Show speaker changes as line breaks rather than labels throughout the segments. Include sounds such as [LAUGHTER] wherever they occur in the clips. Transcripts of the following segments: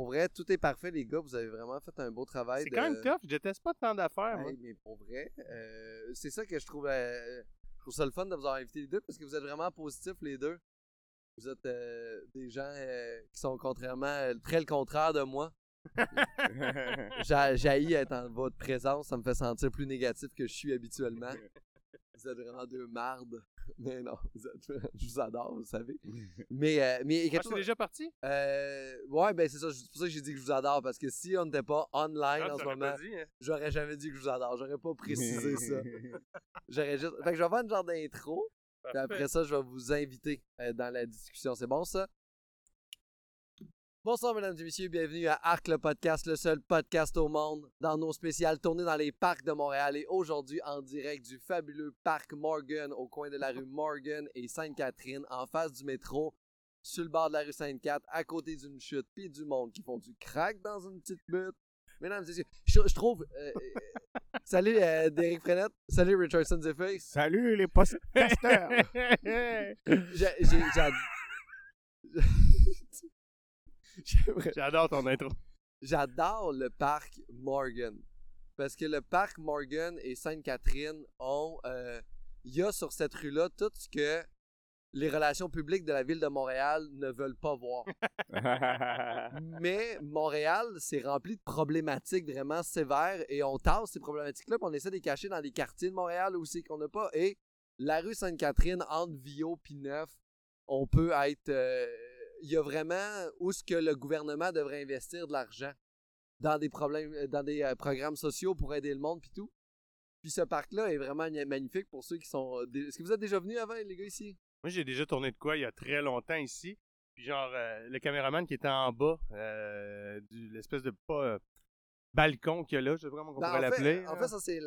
pour vrai, tout est parfait, les gars. Vous avez vraiment fait un beau travail.
C'est
de-
quand même tough. Je déteste pas tant d'affaires, moi.
Hey, mais pour vrai, euh, c'est ça que je trouve, euh, je trouve ça le fun de vous avoir invité les deux parce que vous êtes vraiment positifs les deux. Vous êtes euh, des gens euh, qui sont contrairement, très le contraire de moi. [LAUGHS] J'haïs être en votre présence, ça me fait sentir plus négatif que je suis habituellement. Vous êtes vraiment deux mardes. [LAUGHS] Mais non, vous êtes- je vous adore, vous savez. [LAUGHS] Mais, euh, mais
Ah, c'est déjà parti?
euh, ouais, ben c'est ça, c'est pour ça que j'ai dit que je vous adore parce que si on n'était pas online
Ah,
en ce moment,
hein?
j'aurais jamais dit que je vous adore. J'aurais pas précisé ça. [LAUGHS] J'aurais juste. Fait que je vais faire une genre d'intro. Puis après ça, je vais vous inviter euh, dans la discussion. C'est bon, ça? Bonsoir, mesdames et messieurs. Bienvenue à Arc le podcast, le seul podcast au monde dans nos spéciales tournées dans les parcs de Montréal. Et aujourd'hui, en direct du fabuleux parc Morgan, au coin de la rue Morgan et Sainte-Catherine, en face du métro, sur le bord de la rue Sainte-Cat, à côté d'une chute, puis du monde qui font du crack dans une petite butte. Mesdames et messieurs, je, je trouve. euh, euh, [LAUGHS] salut, euh, Derek Frenette. Salut, Richardson Zephyr.
Salut les [LAUGHS]
J'aimerais- [LAUGHS] [LAUGHS]
J'adore ton intro.
J'adore le parc Morgan. Parce que le parc Morgan et Sainte-Catherine ont. euh, Il y a sur cette rue-là tout ce que les relations publiques de la ville de Montréal ne veulent pas voir. [LAUGHS] Mais Montréal, c'est rempli de problématiques vraiment sévères et on tasse ces problématiques-là puis on essaie de les cacher dans des quartiers de Montréal aussi qu'on n'a pas. Et la rue Sainte-Catherine, entre Vio puis Neuf, on peut être. euh, Il y a vraiment où ce que le gouvernement devrait investir de l'argent dans des problèmes, euh, dans des euh, programmes sociaux pour aider le monde puis tout. Puis ce parc-là est vraiment magnifique pour ceux qui sont. euh, Est-ce que vous êtes déjà venus avant, les gars, ici?
Moi, j'ai déjà tourné de quoi il y a très longtemps ici. Puis genre, euh, le caméraman qui était en bas, euh, de l'espèce de pas balcon qu'il y a là, je sais pas comment on
Ben,
pourrait
en,
l'appeler.
fait, en fait, ça, c'est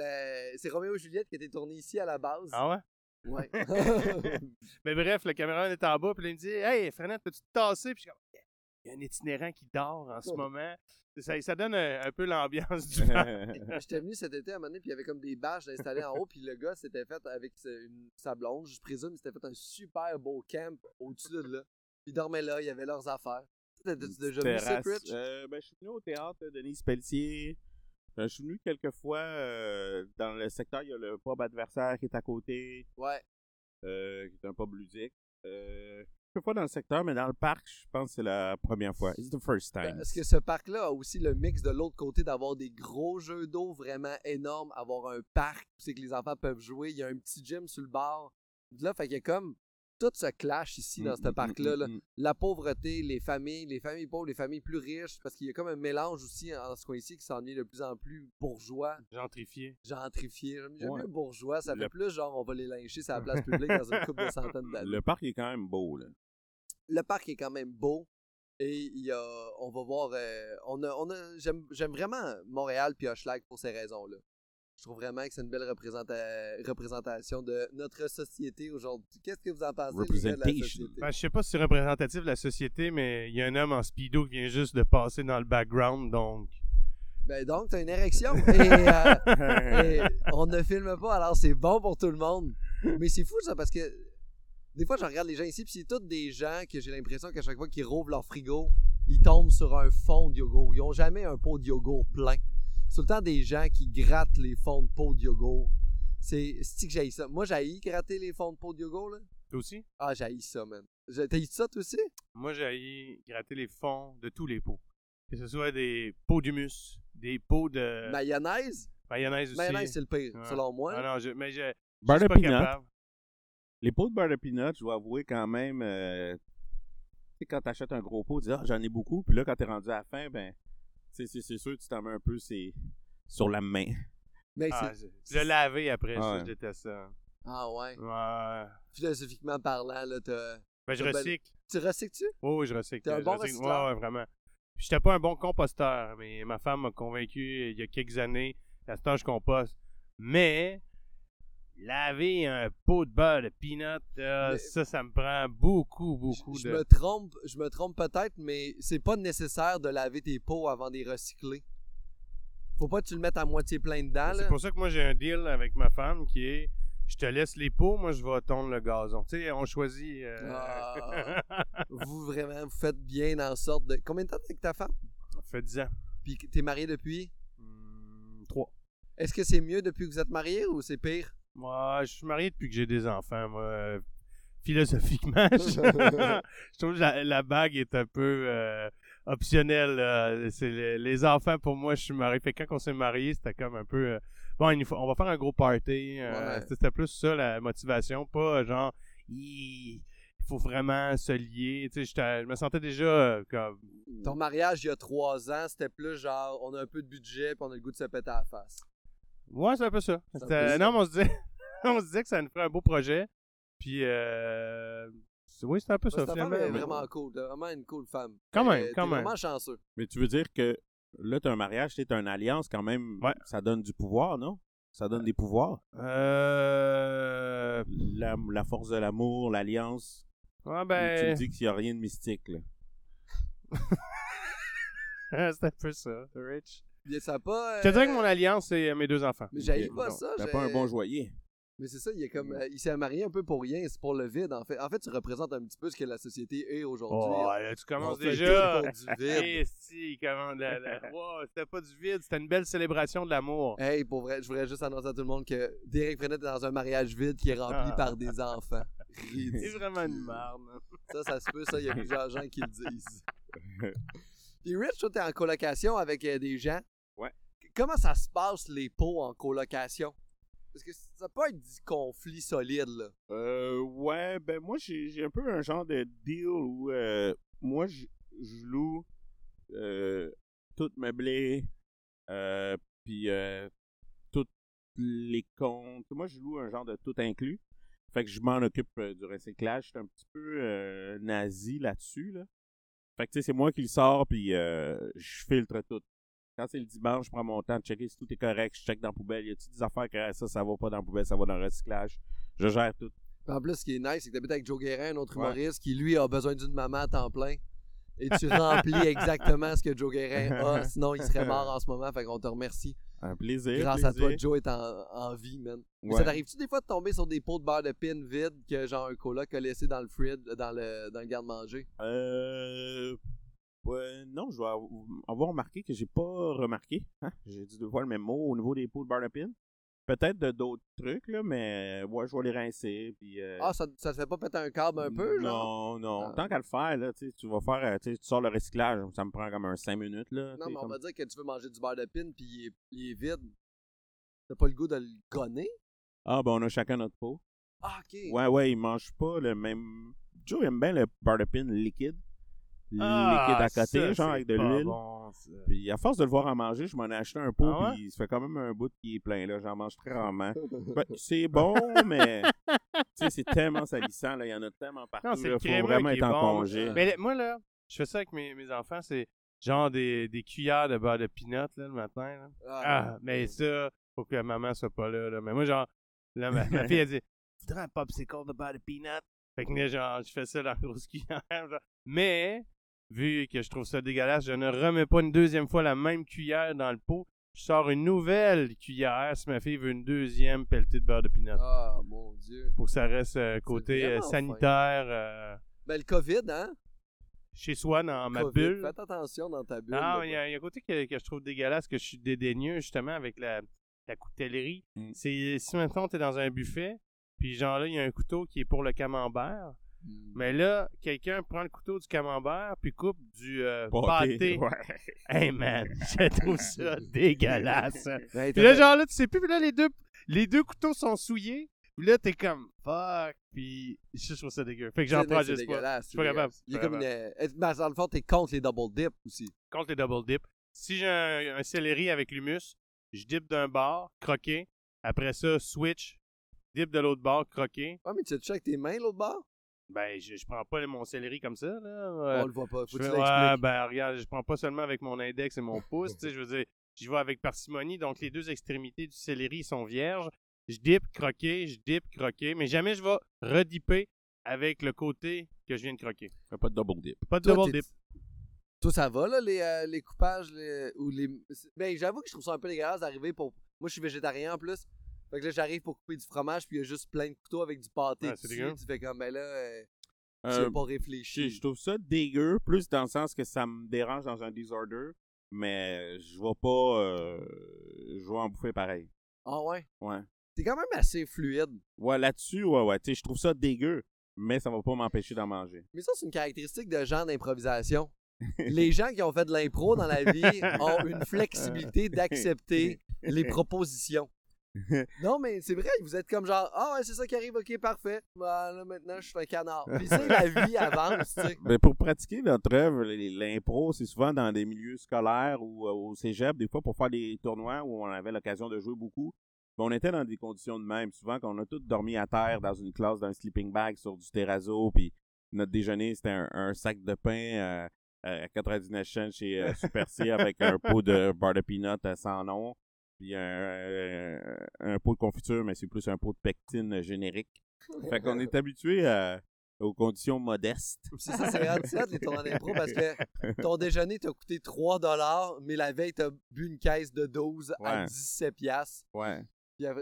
c'est Roméo et Juliette qui a été tourné ici à la base.
Ah ouais?
Ouais. [LAUGHS] [LAUGHS]
Mais bref, le caméraman est en bas, puis là, il me dit Hey, Frenette, peux-tu te tasser? Puis je suis comme Il y a un itinérant qui dort en ce moment. Ça, ça donne un, un peu l'ambiance du. [LAUGHS]
J'étais venu cet été à un moment donné, puis il y avait comme des bâches installées en haut, puis le gars s'était fait avec une- sa blonde, je présume, il s'était fait un super beau camp au-dessus de là. Puis ils dormaient là, il y avait leurs affaires. T'as-tu déjà vu ça,
Terrasse.
Rich?
Euh, ben, je suis venu au théâtre de Denise Pelletier. Je suis venu quelques fois euh, dans le secteur. Il y a le pub adversaire qui est à côté,
Ouais.
euh, qui est un pub ludique. Euh, quelques fois dans le secteur, mais dans le parc, je pense que c'est la première fois. It's the first time.
Ben, Est-ce que ce parc-là a aussi le mix de l'autre côté d'avoir des gros jeux d'eau vraiment énormes, avoir un parc où c'est que les enfants peuvent jouer, il y a un petit gym sur le bord. Là, fait qu'il y a comme tout ce clash ici dans
Mm,
ce
mm,
parc-là.
mm,
là.
mm.
La pauvreté, les familles, les familles pauvres, les familles plus riches, parce qu'il y a comme un mélange aussi en ce coin-ci qui s'en est de plus en plus bourgeois,
Gentrifié.
gentrifié. J'aime
Ouais.
mieux bourgeois, ça fait
Le-
plus genre on va les lyncher sur la place [LAUGHS] publique dans une couple de centaines d'années.
Le parc est quand même beau. Là.
le parc est quand même beau et il y a, on va voir, euh, on a, on a, j'aime, j'aime vraiment Montréal puis Hochelag pour ces raisons-là. Je trouve vraiment que c'est une belle représenta- représentation de notre société aujourd'hui. Qu'est-ce que vous en pensez, les gars, de la société?
Ben, je sais pas si c'est représentatif de la société, mais il y a un homme en speedo qui vient juste de passer dans le background, donc.
Ben donc, t'as une érection et, euh, [LAUGHS] et on ne filme pas, alors c'est bon pour tout le monde. Mais c'est fou ça parce que des fois je regarde les gens ici puis c'est tous des gens que j'ai l'impression qu'à chaque fois qu'ils rouvrent leur frigo, ils tombent sur un fond de yogourt. Ils ont jamais un pot de yogourt plein. C'est tout le temps des gens qui grattent les fonds de pot de yogourt. C'est c'est que j'ai ça? Moi j'ai gratter les fonds de pot de yogourt là.
Toi aussi?
Ah j'ai ça man. Eu ça toi aussi?
Moi, j'ai gratter les fonds de tous les pots. Que ce soit des pots d'humus, des pots de
Mayonnaise?
Mayonnaise aussi.
Mayonnaise c'est le pire
Ouais.
selon moi.
Ah non, je, mais je, je suis
de
pas
peanut.
capable.
Les pots de beurre de peanut, je dois avouer quand même. euh, tu sais, quand t'achètes un gros pot, tu dis ah, j'en ai beaucoup. Puis là, quand t'es rendu à la fin, ben, c'est c'est- c'est sûr que tu t'en mets un peu c'est, sur la main.
Mais
Ah,
c'est
je- le laver après,
Ah
ça,
ouais.
je déteste ça.
ah ouais.
Ouais.
Philosophiquement parlant là t'as
Ben, je
Ben,
recycle.
tu recycles-tu?
Oui, oui, je recycle.
T'es un
Je
bon
recycle.
recycleur?
Ouais, ouais, vraiment. Puis J'étais pas un bon composteur, mais ma femme m'a convaincu il y a quelques années. À ce temps, je composte. Mais, laver un pot de beurre de peanut, euh, ça, ça me prend beaucoup, beaucoup
je,
de...
je me trompe, je me trompe peut-être, mais c'est pas nécessaire de laver tes pots avant de les recycler. Faut pas que tu le mettes à moitié plein dedans.
C'est pour ça que moi, j'ai un deal avec ma femme qui est je te laisse les pots, moi, je vais tondre le gazon. Tu sais, on choisit. euh,
Ah. [LAUGHS] vous vraiment, vous faites bien en sorte de. Combien de temps t'es avec ta femme?
Fait 10 ans.
Puis t'es marié depuis?
Hmm, trois.
Est-ce que c'est mieux depuis que vous êtes marié ou c'est pire?
Moi, je suis marié depuis que j'ai des enfants. Moi, euh, philosophiquement, [LAUGHS] je, je trouve que la, la bague est un peu euh, optionnelle. là. C'est les, les enfants, pour moi, je suis marié. Fait que quand on s'est marié, c'était comme un peu... euh, bon, il faut- on va faire un gros party. euh,
Ouais.
C'était plus ça, la motivation. Pas euh, genre... Il faut vraiment se lier. Tu sais, je me sentais déjà euh, comme...
Ton mariage il y a trois ans, c'était plus genre on a un peu de budget puis on a le goût de se péter à la face.
Ouais, c'est un peu ça.
C'est.
Non, mais on se disait, [LAUGHS] on se disait que ça nous ferait un beau projet. Puis, euh... c'est- oui, c'était un peu
Ouais,
ça, finalement.
est
mais-
vraiment cool, vraiment une cool femme.
Quand
Euh,
même,
t'es
quand même.
vraiment chanceux.
Mais tu veux dire que là, t'as un mariage, t'es une alliance quand même.
Ouais.
Ça donne du pouvoir, non? Ça donne des pouvoirs?
Euh...
La, la force de l'amour, l'alliance.
Ouais,
Tu
ben...
me dis qu'il n'y a rien de mystique, là. [LAUGHS]
c'est un peu ça, Rich.
Bien, ça pas.
Je te dirais que
euh,
mon alliance, c'est euh, mes deux enfants.
Mais
Ok.
pas
Non,
ça.
T'as pas un bon joyer.
Mais c'est ça, il est comme. euh, il s'est marié un peu pour rien, c'est pour le vide en fait. En fait, tu représentes un petit peu ce que la société est aujourd'hui.
Oh, là, tu commences déjà.
pour du vide. [LAUGHS]
Si, comment... la- la- [LAUGHS] Wow, c'était pas du vide, c'était une belle célébration de l'amour.
Hey, pour vrai, je voudrais juste annoncer à tout le monde que Derek Frenette est dans un mariage vide qui est rempli
Ah.
par des enfants. [LAUGHS]
C'est vraiment une marde. hein.
Ça, ça se peut, ça, il y a plusieurs gens qui le disent. Puis Rich, toi, t'es en colocation avec euh, des gens. Comment ça se passe, les pots en colocation? Parce que ça peut être du conflit solide, là.
Euh, ouais, ben moi, j'ai un peu un genre de deal où euh, moi, je loue euh, tout meublé, euh, puis euh, tous les comptes. Moi, je loue un genre de tout inclus. Fait que je m'en occupe euh, du recyclage. Je suis un petit peu euh, nazi là-dessus, là. Fait que, tu sais, c'est moi qui le sors, puis euh, je filtre tout. Quand c'est le dimanche, je prends mon temps de checker si tout est correct. Je check dans la poubelle. Y a-t-il des affaires que ça, ça va pas dans la poubelle, ça va dans le recyclage? Je gère tout.
En plus, ce qui est nice, c'est que t'habites avec Joe Guérin, un autre
Ouais.
humoriste, qui lui a besoin d'une maman à temps plein. Et tu [LAUGHS] remplis exactement ce que Joe Guérin a, [LAUGHS] sinon il serait mort en ce moment. Fait qu'on te remercie.
Un plaisir.
Grâce à toi, Joe est en, en vie, man. Mais. Ça t'arrive-tu des fois de tomber sur des pots de beurre de pin vides que genre un coloc a laissé dans le fridge, dans le, dans le garde-manger?
Euh. Ouais, non, je dois av- avoir remarqué que j'ai pas remarqué. Hein? J'ai dit deux fois le même mot au niveau des pots de bar de pin. Peut-être de d'autres trucs, là, mais ouais, je vais les rincer. Puis, euh,
Ah, ça, ça te fait pas péter un câble un peu, genre?
Non, non.
Ah.
Tant qu'à le faire, là, tu vas faire, euh, tu sors le recyclage, ça me prend comme un 5 minutes, là.
Non, mais on
comme-
va dire que tu veux manger du beurre de pin puis il est, il est vide. T'as pas le goût de le gonner?
Ah, ben, on a chacun notre pot.
Ah, ok.
Ouais, ouais, il mange pas le même. Joe aime bien le bar de pin liquide.
Ah,
liquide à côté,
ça,
genre avec de l'huile.
bon.
Puis à force de le voir en manger, je m'en ai acheté un pot,
Ah ouais?
puis ça fait quand même un bout qui est plein, là. J'en mange très rarement. [LAUGHS] Ben, c'est bon, mais tu sais, c'est tellement salissant, là. Il y en a tellement partout.
Non, c'est
là.
le
Faut vraiment
qui
être
est
en
bon.
congé.
Mais moi, là, je fais ça avec mes, mes enfants, c'est genre des, des cuillères de beurre de peanut, là, le matin. Là. Ah, mais ça, faut que maman soit pas là. là. Mais moi, genre, là, ma, ma fille, elle dit Tu voudrais un popsicle de beurre de peanut Fait que là, genre, je fais ça dans la grosse [LAUGHS] cuillère. genre. Mais, vu que je trouve ça dégueulasse, je ne remets pas une deuxième fois la même cuillère dans le pot. Je sors une nouvelle cuillère si ma fille veut une deuxième pelletée de beurre de peanut.
Ah, mon Dieu.
Pour que ça reste euh, côté euh, sanitaire euh,
Ben, le COVID, hein?
chez soi, dans ma bulle.
Faites attention dans ta bulle.
Non,
là,
il y, a un côté que, que je trouve dégueulasse, que je suis dédaigneux justement avec la, la coutellerie.
Mm.
C'est si maintenant t'es dans un buffet, puis genre là, il y a un couteau qui est pour le camembert.
Hmm.
Mais là, quelqu'un prend le couteau du camembert, puis coupe du euh,
Pâté,
pâté.
Ouais. [LAUGHS]
Hey man, [LAUGHS] je trouve ça [LAUGHS] dégueulasse.
Ben,
Puis là, genre là, tu sais plus, puis là, les deux, les deux couteaux sont souillés. Puis là, t'es comme fuck. Puis je trouve ça dégueu. Fait que j'en prends juste pas. Je suis pas
c'est
capable.
Il
Pas
comme une. euh, ben, dans le fond, t'es contre les double dip aussi.
contre les double dip. Si j'ai un, un céleri avec l'humus, je dip d'un bord, croqué. Après ça, switch, dip de l'autre bord, croqué.
Ah, mais tu as avec tes mains, l'autre bord?
Ben, je, je prends pas mon céleri comme ça, là. Euh,
On le voit pas. Faut
je
que
fais, ouais, ben, regarde, je prends pas seulement avec mon index et mon pouce, tu sais, je veux dire, j'y vais avec parcimonie, donc les deux extrémités du céleri sont vierges. Je dip, croqué, je dip, croqué, mais jamais je vais redipper avec le côté que je viens de croquer.
Pas de double dip.
Pas de
Toi,
double dip.
Toi, ça va, là, les, euh, les coupages, les- ou les... Ben, j'avoue que je trouve ça un peu dégueulasse d'arriver pour... Moi, je suis végétarien, en plus. Fait que là, j'arrive pour couper du fromage, puis il y a juste plein de couteaux avec du pâté
Ouais, c'est
dessus.
dégueu.
Tu fais comme, ben là, euh, tu
Euh,
pas
je,
réfléchi.
je trouve ça dégueu, plus dans le sens que ça me dérange dans un disorder. mais je vais pas. euh, je vais en bouffer pareil.
Ah ouais?
Ouais.
C'est quand même assez fluide.
Ouais, là-dessus, ouais, ouais. Tu sais, je trouve ça dégueu, mais ça va pas m'empêcher d'en manger.
Mais ça, c'est une caractéristique de gens d'improvisation. [LAUGHS] Les gens qui ont fait de l'impro dans la vie [LAUGHS] ont une flexibilité d'accepter les propositions. [LAUGHS] Non, mais c'est vrai, vous êtes comme genre, ah ouais, c'est ça qui arrive, ok, parfait. Ben, là, maintenant, je suis un canard. Puis ça, la vie avance, tu sais.
Ben, pour pratiquer notre œuvre, l'impro, c'est souvent dans des milieux scolaires ou euh, au cégep, des fois pour faire des tournois où on avait l'occasion de jouer beaucoup. Ben, on était dans des conditions de même. Souvent, qu'on a tous dormi à terre dans une classe, dans un sleeping bag sur du terrazzo, puis notre déjeuner, c'était un, un sac de pain euh, euh, à 99 cents chez euh, Super C avec un [LAUGHS] pot de beurre de peanut euh, sans nom, puis un, euh, un pot de confiture, mais c'est plus un pot de pectine générique. [LAUGHS] Fait qu'on est habitué à- aux conditions modestes.
C'est ça, c'est différent les tournois d'impro parce que ton déjeuner t'a coûté 3 mais la veille, t'as bu une caisse de 12 à
Ouais.
17 piastres.
Ouais.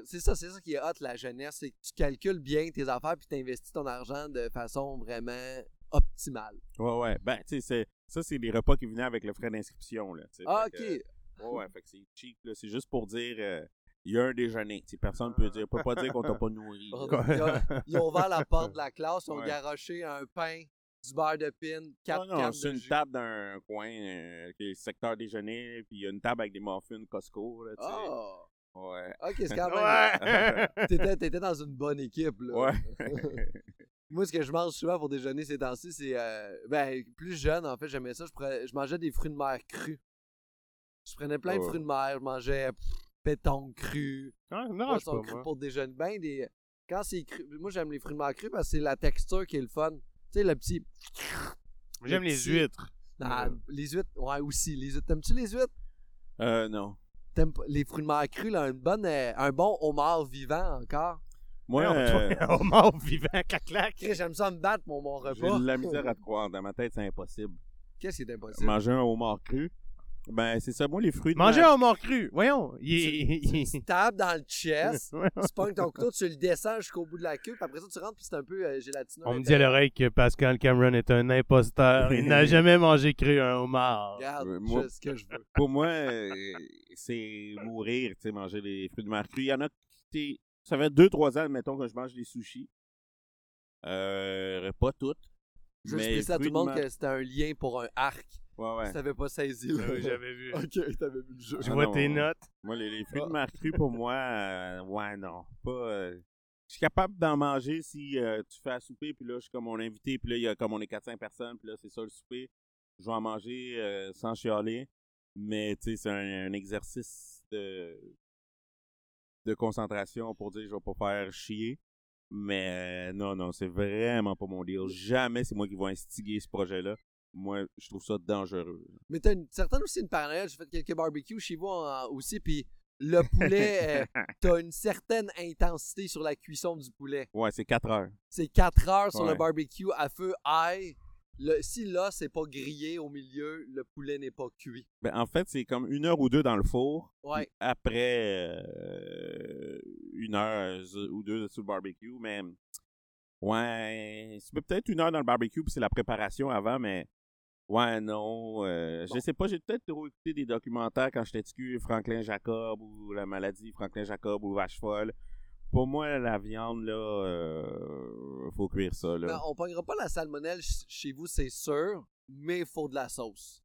C'est ça, c'est ça qui est hot, la jeunesse, c'est que tu calcules bien tes affaires puis t'investis ton argent de façon vraiment optimale.
Ouais, ouais. Ben, tu sais, c'est- ça, c'est les repas qui venaient avec le frais d'inscription, là.
Ah, ok.
que, ouais, ouais, [LAUGHS] fait que c'est cheap, là. C'est juste pour dire, euh, il y a un déjeuner. Personne peut dire, peut pas dire qu'on t'a pas nourri.
Ils ont, ils ont ouvert la [LAUGHS] porte de la classe, ils ont
Ouais.
garoché un pain, du beurre de pin, quatre
Non, non,
cannes
c'est une
jus.
table dans un coin euh, qui est le secteur déjeuner, puis il y a une table avec des muffins Costco, là.
Ah!
Ouais.
Ok, c'est quand même. [LAUGHS]
Ouais!
T'étais, t'étais dans une bonne équipe, là.
Ouais.
Moi, ce que je mange souvent pour déjeuner ces temps-ci, c'est. euh, ben, plus jeune, en fait, j'aimais ça. Je, prenais- je mangeais des fruits de mer crus. Je prenais plein de fruits de mer. Je mangeais pétanque cru,
Ah, non, je
poisson
pas,
cru
moi.
pour déjeuner. Ben, des. Quand c'est cru. Moi, j'aime les fruits de mer crus parce que c'est la texture qui est le fun. Tu sais, le petit.
J'aime
le
les
petit-
huîtres.
Ah, les huîtres. Ouais, aussi. Les huîtres. T'aimes-tu les huîtres?
Euh, non.
T'aimes pas- les fruits de mer crus, là, une bonne, euh, un bon homard vivant encore?
Moi, euh, [LAUGHS]
un mort vivant, [LAUGHS] clac-clac.
J'aime ça me battre pour mon
j'ai
repas.
de la misère à te croire. Dans ma tête, c'est impossible.
Qu'est-ce qui est impossible?
Manger un homard cru, ben, c'est ça. Moi, les fruits de
Manger un mort cru. Voyons. Il est- il
Tu tapes dans le chest, [LAUGHS] tu pognes ton couteau, tu le descends jusqu'au bout de la queue, puis après ça, tu rentres, puis c'est un peu euh, gélatineux.
On me dit à l'oreille que Pascal Cameron est un imposteur. Il n'a [LAUGHS] jamais mangé cru un homard.
Regarde,
Euh, moi-
ce que je veux.
Pour moi, euh, c'est mourir, tu sais, manger les fruits de mer crus. Il y en a qui, t'es- ça fait 2-3 ans, mettons, que je mange des sushis. Euh, pas toutes.
Je
mais
précise à tout le
de
monde que c'était un lien pour un arc.
Ouais, ouais.
Si t'avais pas saisi, là.
J'avais vu.
ok, t'avais vu le jeu.
Je
Ah
vois
non,
tes notes?
Moi, les, les fruits
Ah.
de mer crus, pour moi, euh, ouais, non. Pas. euh, je suis capable d'en manger si euh, tu fais à souper, puis là, je suis comme mon invité, puis là, il y a comme on est 400 personnes, puis là, c'est ça le souper. Je vais en manger euh, sans chialer. Mais, tu sais, c'est un, un exercice de, de concentration pour dire je vais pas faire chier. Mais euh, non, non, c'est vraiment pas mon deal. Jamais c'est moi qui vais instiguer ce projet-là. Moi, je trouve ça dangereux.
Mais t'as une, certaine aussi une parallèle. J'ai fait quelques barbecues chez vous en- aussi, puis le poulet, [LAUGHS] euh, t'as une certaine intensité sur la cuisson du poulet.
Ouais, c'est 4 heures.
C'est 4 heures sur le barbecue à feu high. Le, si là, c'est pas grillé au milieu, le poulet n'est pas cuit.
Ben, en fait, c'est comme une heure ou deux dans le four.
Ouais.
Après euh, une heure ou deux sur le barbecue. Mais ouais, c'est peut-être une heure dans le barbecue, puis c'est la préparation avant, mais ouais, non. euh,
Bon.
Je sais pas, j'ai peut-être trop écouté des documentaires quand j'étais petit, Franklin Jacob ou la maladie Franklin Jacob ou Vache folle. Pour moi, la viande, là, euh, faut cuire ça, là.
Ben, on pognera pas la salmonelle ch- chez vous, c'est sûr, mais il faut de la sauce.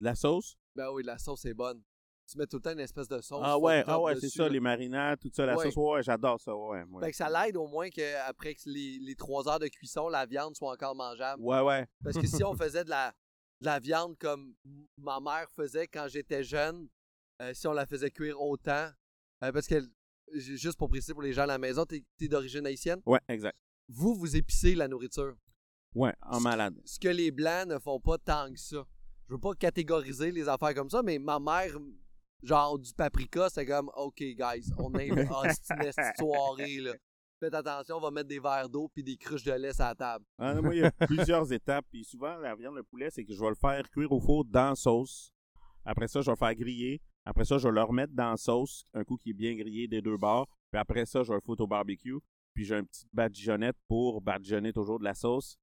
La sauce?
Ben oui, la sauce est bonne. Tu mets tout le temps une espèce de sauce.
Ah ouais, ah ouais, c'est ça, les marinades, tout ça, la
Ouais.
sauce, ouais, j'adore ça, ouais. ouais.
Fait que ça l'aide au moins qu'après les, les trois heures de cuisson, la viande soit encore mangeable.
Ouais, ouais.
Parce que si on faisait de la, de la viande comme ma mère faisait quand j'étais jeune, euh, si on la faisait cuire autant, euh, parce que, juste pour préciser pour les gens à la maison, t'es es, d'origine haïtienne,
Ouais, exact.
vous, vous épicez la nourriture.
Ouais, en malade.
Ce que les Blancs ne font pas tant que ça. Je veux pas catégoriser les affaires comme ça, mais ma mère, genre du paprika, c'est comme, OK, guys, on a une [LAUGHS] soirée, là. Faites attention, on va mettre des verres d'eau puis des cruches de lait sur la table.
Ah, non, moi, il y a plusieurs [LAUGHS] étapes. Puis souvent, la viande de poulet, c'est que je vais le faire cuire au four dans la sauce. Après ça, je vais le faire griller. Après ça, je vais le remettre dans la sauce, un coup qui est bien grillé des deux bords. Puis après ça, je vais le foutre au barbecue. Puis j'ai un petit badigeonnette pour badigeonner toujours de la sauce.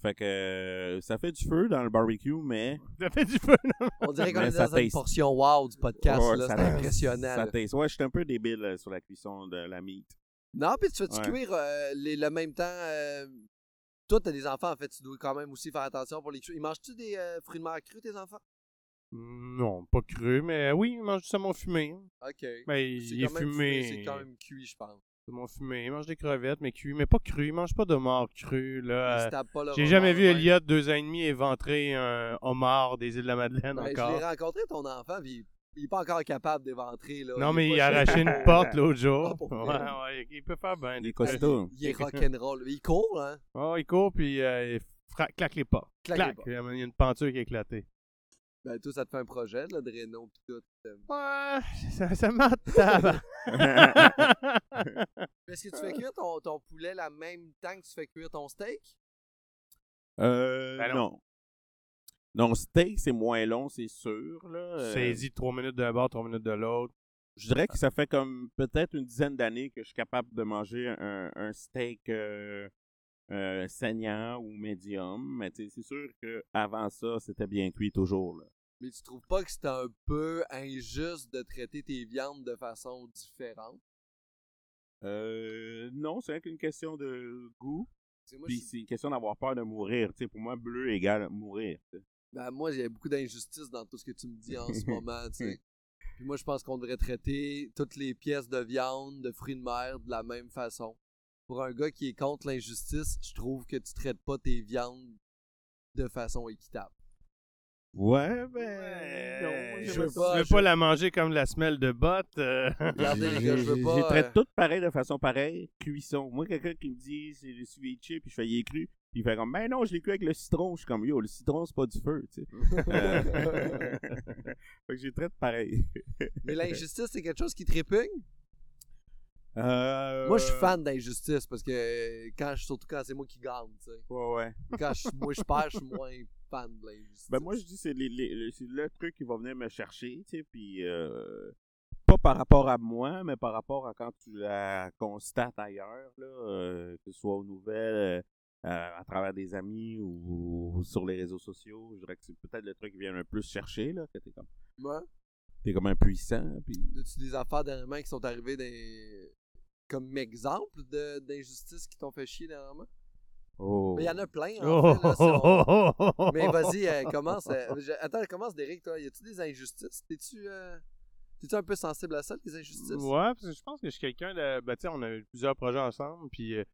Fait que euh, ça fait du feu dans le barbecue, mais.
Ça fait du feu, non?
On dirait qu'on est dans une portion wow du podcast.
Ouais,
là,
ça
c'est impressionnant.
Ça taste. Ouais, je suis un peu débile euh, sur la cuisson de la meat.
Non, puis tu fais-tu
Ouais.
cuire euh, les, le même temps. euh, Toi, t'as des enfants, en fait, tu dois quand même aussi faire attention pour les cuire. Ils mangent-tu des euh, fruits de mer crus, tes enfants?
Non, pas cru, mais oui, il mange du saumon fumé.
Ok.
Mais il est fumé.
C'est quand même cuit, je pense.
Saumon fumé. Il mange des crevettes, mais cuit. Mais pas cru. Il mange pas de mort cru, là.
le
J'ai jamais vu. Elliot, deux ans et demi, éventrer un homard des îles de la Madeleine
Ben, je
encore.
l'ai rencontré, ton enfant, puis il- il est pas encore capable d'éventrer. là.
Non,
est
mais il a arraché une [LAUGHS] porte l'autre jour.
Ah,
ouais, ouais, il peut faire bien.
Il
des
est
trucs.
costaud.
Il est rock'n'roll. Il court, hein?
Ouais, il court, puis euh, il claque les portes.
Claque les portes.
Il y a une penture qui a éclaté.
Ben, toi, ça te fait un projet, là, de Renault, pis tout. euh.
Ouais, ça, ça. [LAUGHS]
Est-ce que tu fais cuire ton, ton poulet la même temps que tu fais cuire ton steak?
euh,
Ben non.
non. Non, steak, c'est moins long, c'est sûr. Là. Euh,
Saisis trois minutes d'un bord, trois minutes de l'autre.
Je dirais que ça fait comme peut-être une dizaine d'années que je suis capable de manger un, un steak euh, euh, saignant ou médium. Mais tu sais, c'est sûr qu'avant ça, c'était bien cuit toujours. Là.
Mais tu trouves pas que c'est un peu injuste de traiter tes viandes de façon différente?
Euh, non, c'est qu'une question de goût. Puis c'est une question d'avoir peur de mourir. Pour moi, bleu égale mourir.
ben, moi, il y a beaucoup d'injustice dans tout ce que tu me dis en ce [LAUGHS] moment. Puis moi, je pense qu'on devrait traiter toutes les pièces de viande, de fruits de mer de la même façon. Pour un gars qui est contre l'injustice, je trouve que tu traites pas tes viandes de façon équitable.
Ouais, ben.
Ouais,
je veux pas- je-
la manger comme la semelle de botte? euh,
Regardez, les gars, je veux pas,
J'ai
euh,
traite toutes pareil de façon pareille. Cuisson. Moi, quelqu'un qui me dit c'est le ceviche, puis je fais il est cru. Puis il fait comme ben non, je l'ai cuit avec le citron. Je suis comme yo, le citron, c'est pas du feu, tu sais. [LAUGHS] Euh, [LAUGHS] fait que j'ai traite pareil.
Mais l'injustice, c'est quelque chose qui te répugne?
Euh,
Moi, je suis fan d'injustice parce que euh, quand je, surtout quand c'est moi qui gagne, tu sais.
Ouais, ouais.
Quand je, moi je perds, je suis [LAUGHS] moins fan de l'injustice.
Ben moi, je dis c'est les- les- le- c'est le truc qui va venir me chercher, tu sais, puis euh, pas par rapport à moi, mais par rapport à quand tu la constates ailleurs, là, euh, que ce soit aux nouvelles, à travers des amis ou, ou sur les réseaux sociaux, je dirais que c'est peut-être le truc qui vient le plus chercher, là, que t'es comme,
Moi,
t'es comme impuissant, puis...
as-tu des affaires dernièrement qui sont arrivées des... comme exemple de- d'injustice qui t'ont fait chier dernièrement?
Oh.
Mais il y en a plein, en
Oh,
fait. Là, si on-
oh, oh, oh,
Mais vas-y, euh, commence. euh, Attends, commence, Derek, toi. Y a-tu des injustices? T'es-tu euh, t'es-tu un peu sensible à ça, les injustices?
Ouais, parce que je pense que je suis quelqu'un de. Ben, tu sais, on a eu plusieurs projets ensemble, puis euh,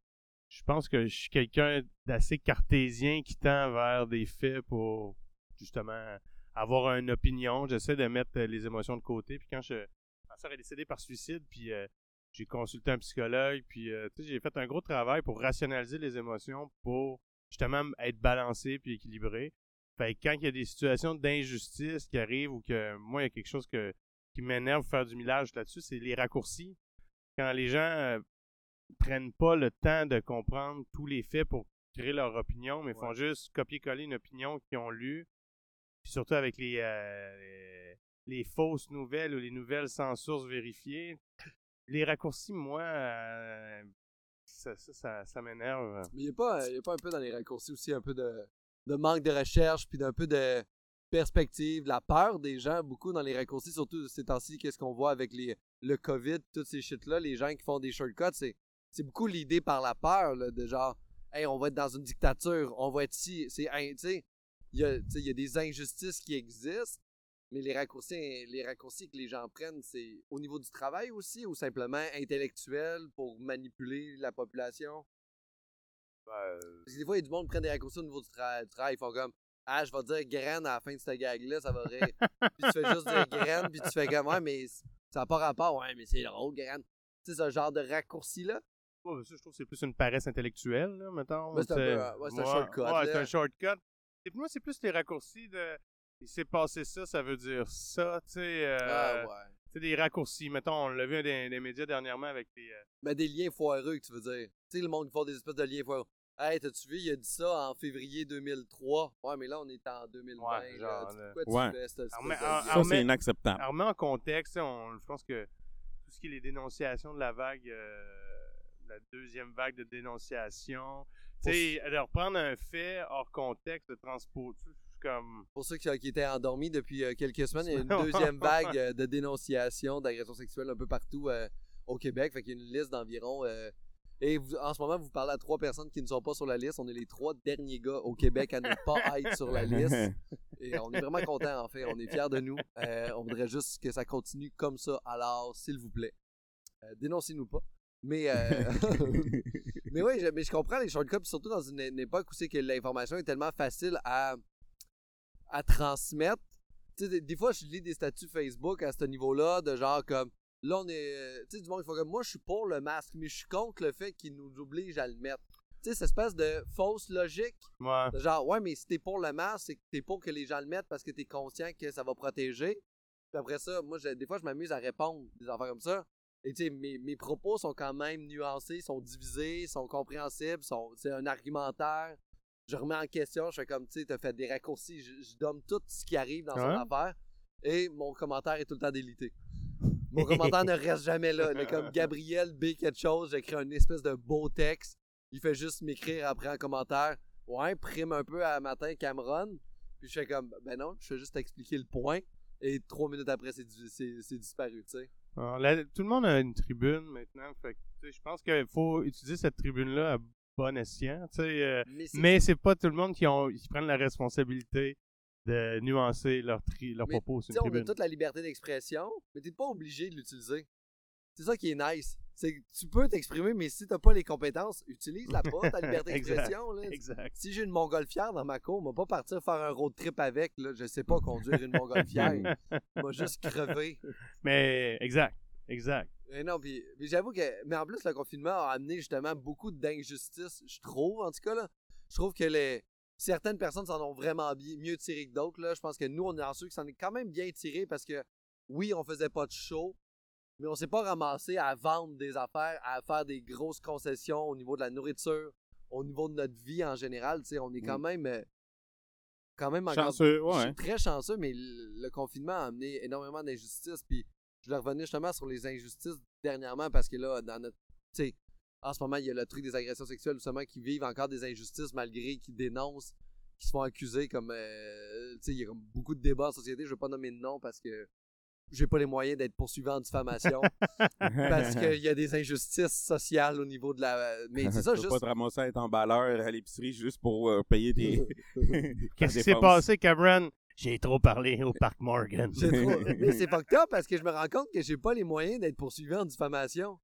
je pense que je suis quelqu'un d'assez cartésien qui tend vers des faits pour justement avoir une opinion. J'essaie de mettre les émotions de côté, puis quand je. Ma soeur est décédée par suicide, puis euh, j'ai consulté un psychologue, puis euh, j'ai fait un gros travail pour rationaliser les émotions pour justement être balancé puis équilibré. Fait que quand il y a des situations d'injustice qui arrivent ou que moi, il y a quelque chose que, qui m'énerve faire du millage là-dessus, c'est les raccourcis. Quand les gens euh, prennent pas le temps de comprendre tous les faits pour créer leur opinion, mais font juste copier-coller une opinion qu'ils ont lue, puis surtout avec les, euh, les, les fausses nouvelles ou les nouvelles sans source vérifiée. Les raccourcis, moi, euh, ça, ça, ça, m'énerve.
Mais y a, pas, euh, a un peu dans les raccourcis aussi un peu de, manque de recherche, puis d'un peu de perspective, la peur des gens, beaucoup dans les raccourcis, surtout ces temps-ci, qu'est-ce qu'on voit avec les, le COVID, toutes ces shit-là, les gens qui font des shortcuts, c'est, c'est beaucoup l'idée par la peur, là, de genre, hey, on va être dans une dictature, on va être ici, c'est, il tu sais, il y a des injustices qui existent, mais les raccourcis, les raccourcis que les gens prennent, c'est au niveau du travail aussi, ou simplement intellectuel pour manipuler la population? Parce que des fois, il y a du monde qui prend des raccourcis au niveau du, tra- du travail. Ils font comme Ah, je vais dire graine à la fin de cette gag-là, ça va rire. puis tu fais juste dire graine, puis tu fais comme Ouais, mais ça n'a pas rapport. Ouais, mais c'est drôle, graine. Tu sais, ce genre de raccourci-là.
Ouais, ça, je trouve que c'est plus une paresse intellectuelle, là, mettons.
Ben, c'est un peu, euh, ouais, shortcut,
Ouais, c'est un shortcut. Et pour moi, c'est plus les raccourcis de. Il s'est passé ça, ça veut dire ça, tu sais. euh,
ah, ouais.
Tu sais, des raccourcis. Mettons, on l'a vu dans des, des médias dernièrement avec des. euh,
Mais des liens foireux, que tu veux dire. Tu sais, le monde qui font des espèces de liens foireux. Hey, t'as-tu vu, il a dit ça en février 2003. Ouais, mais là, on est en 2020.
Ouais,
là.
genre,
Tu-. Pourquoi tu
Ouais.
fais cette espèce
Alors, mais-
de
alors,
lien?
Ça, c'est
mais-
inacceptable.
Alors, remets en contexte, on, je pense que tout ce qui est les dénonciations de la vague euh, la deuxième vague de dénonciation. Tu sais, de reprendre un fait hors contexte, de transport, comme...
Pour ceux qui, qui étaient endormis depuis euh, quelques semaines, il y a une deuxième [LAUGHS] vague euh, de dénonciation d'agressions sexuelles un peu partout euh, au Québec. Fait qu'il y a une liste d'environ... et en ce moment, vous parlez à trois personnes qui ne sont pas sur la liste. On est les trois derniers gars au Québec à ne pas [LAUGHS] être sur la liste. [LAUGHS] Et on est vraiment contents, en fait. On est fiers de nous. on voudrait juste que ça continue comme ça. Alors, s'il vous plaît, dénoncez-nous pas. Mais, mais oui, je, mais je comprends les shortcuts, surtout dans une, une époque où c'est que l'information est tellement facile à, à transmettre. Tu sais, des, fois, je lis des statuts Facebook à ce niveau-là, de genre comme, là, on est. Tu sais, du monde, il faut comme, moi, je suis pour le masque, mais je suis contre le fait qu'il nous oblige à le mettre. Tu sais, cette espèce de fausse logique.
Ouais.
De genre, ouais, mais si t'es pour le masque, c'est que t'es pour que les gens le mettent parce que t'es conscient que ça va protéger. Puis après ça, moi, des fois, je m'amuse à répondre des affaires comme ça. Et tu sais, mes, mes, propos sont quand même nuancés, sont divisés, sont compréhensibles, sont, c'est un argumentaire je remets en question, je fais comme, tu sais, t'as fait des raccourcis, je, je, donne tout ce qui arrive dans son affaire, et mon commentaire est tout le temps délité. Mon commentaire [LAUGHS] ne reste jamais là. comme Gabriel B quelque chose, j'écris un espèce de beau texte, il fait juste m'écrire après un commentaire, ouais, prime un peu à matin Cameron, puis je fais comme, ben non, je fais juste expliquer le point, et trois minutes après, c'est disparu, tu sais.
tout le monde a une tribune maintenant, fait je pense qu'il faut utiliser cette tribune-là à bon escient, tu sais. Euh, mais c'est pas tout le monde qui, ont, qui prennent la responsabilité de nuancer leur, tri, leur propos sur
une On a toute la liberté d'expression, mais t'es pas obligé de l'utiliser. C'est ça qui est nice. C'est que tu peux t'exprimer, mais si t'as pas les compétences, utilise-la pas, ta liberté [LAUGHS] d'expression.
exact.
Si j'ai une montgolfière dans ma cour, on va pas partir faire un road trip avec. Là. Je sais pas conduire une montgolfière. [LAUGHS] on va juste crever.
Mais, exact. Exact.
Mais non, puis, j'avoue que. Mais en plus, le confinement a amené justement beaucoup d'injustices, je trouve, en tout cas, là. Je trouve que les. Certaines personnes s'en ont vraiment mieux tiré que d'autres, là. Je pense que nous, on est en ceux qui s'en est quand même bien tiré parce que, oui, on faisait pas de show, mais on s'est pas ramassé à vendre des affaires, à faire des grosses concessions au niveau de la nourriture, au niveau de notre vie en général. Tu sais, on est quand même. Euh, quand même
chanceux, ouais. Je suis
très chanceux, mais le confinement a amené énormément d'injustices. Puis je voulais revenir justement sur les injustices dernièrement parce que là, dans notre. Tu sais, en ce moment, il y a le truc des agressions sexuelles, justement, qui vivent encore des injustices malgré qu'ils dénoncent, qui se font accuser comme. Euh, tu sais, il y a comme beaucoup de débats en société. Je ne vais pas nommer de nom parce que j'ai pas les moyens d'être poursuivi en diffamation [LAUGHS] parce qu'il y a des injustices sociales au niveau de la mais c'est ça
juste pas te ramasser à être emballeur à l'épicerie juste pour euh, payer tes [LAUGHS]
qu'est-ce qui [LAUGHS] s'est passé Cameron? J'ai trop parlé au Parc Morgan. [LAUGHS]
Mais c'est fucked up parce que je me rends compte que j'ai pas les moyens d'être poursuivi en diffamation.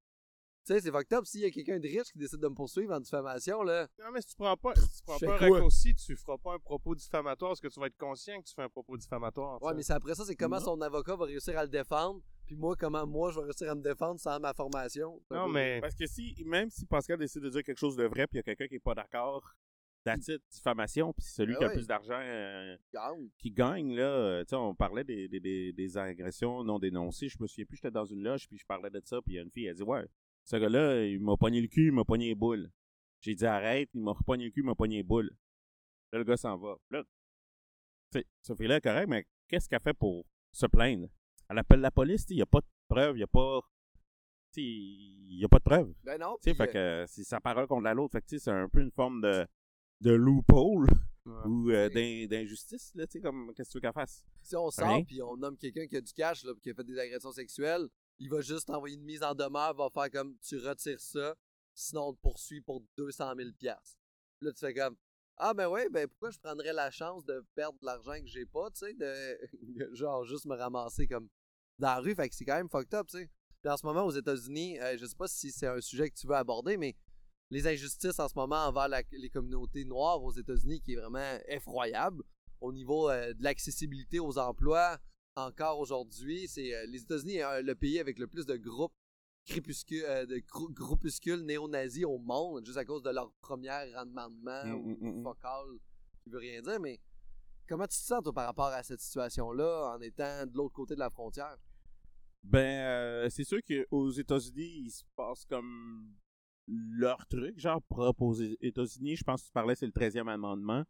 Tu sais, c'est fucked up s'il y a quelqu'un de riche qui décide de me poursuivre en diffamation, là.
Non, mais si tu prends pas, si tu prends pas un raccourci, tu feras pas un propos diffamatoire parce que tu vas être conscient que tu fais un propos diffamatoire.
Ouais, mais c'est après ça, c'est comment son avocat va réussir à le défendre, puis moi, comment moi, je vais réussir à me défendre sans ma formation.
Non, mais.
Parce que si, même si Pascal décide de dire quelque chose de vrai, puis il y a quelqu'un qui est pas d'accord, That's diffamation, puis celui ben qui a plus d'argent euh, qui gagne, là. Euh, tu on parlait des, des, des, agressions non dénoncées. Je me souviens plus, j'étais dans une loge, puis je parlais de ça, puis il y a une fille, elle dit Ouais, ce gars-là, il m'a pogné le cul, il m'a pogné les boules. J'ai dit Arrête, il m'a pogné le cul, il m'a pogné les boules. Là, le gars s'en va. Là, tu sais, cette fille-là est correcte, mais qu'est-ce qu'elle fait pour se plaindre? Elle appelle la police, il n'y a pas de preuve, il n'y a pas. Il n'y a pas de preuve.
Ben non.
Fait euh, que c'est sa parole contre la l'autre. Fait que c'est un peu une forme de de loophole ou euh, d'injustice, là, tu sais, comme, qu'est-ce que tu veux qu'elle fasse?
Si on sort puis on nomme quelqu'un qui a du cash, là, qui a fait des agressions sexuelles, il va juste envoyer une mise en demeure, va faire comme, tu retires ça, sinon on te poursuit pour 200 000 Là, tu fais comme, ah ben ouais, ben pourquoi je prendrais la chance de perdre de l'argent que j'ai pas, tu sais, de [LAUGHS] genre juste me ramasser comme dans la rue, fait que c'est quand même fucked up, tu sais. Puis en ce moment aux États-Unis, euh, je sais pas si c'est un sujet que tu veux aborder, mais les injustices en ce moment envers les communautés noires aux États-Unis qui est vraiment effroyable au niveau euh, de l'accessibilité aux emplois. Encore aujourd'hui, c'est euh, les États-Unis est le pays avec le plus de groupes crépuscules, euh, de groupuscules néo-nazis au monde, juste à cause de leur premier rendement ou mmh, mmh, focal, qui veut rien dire, mais comment tu te sens toi par rapport à cette situation-là en étant de l'autre côté de la frontière?
Ben, c'est sûr qu'aux États-Unis, il se passe comme leur truc, genre propre aux États-Unis. Je pense que tu parlais, c'est le 13e amendement.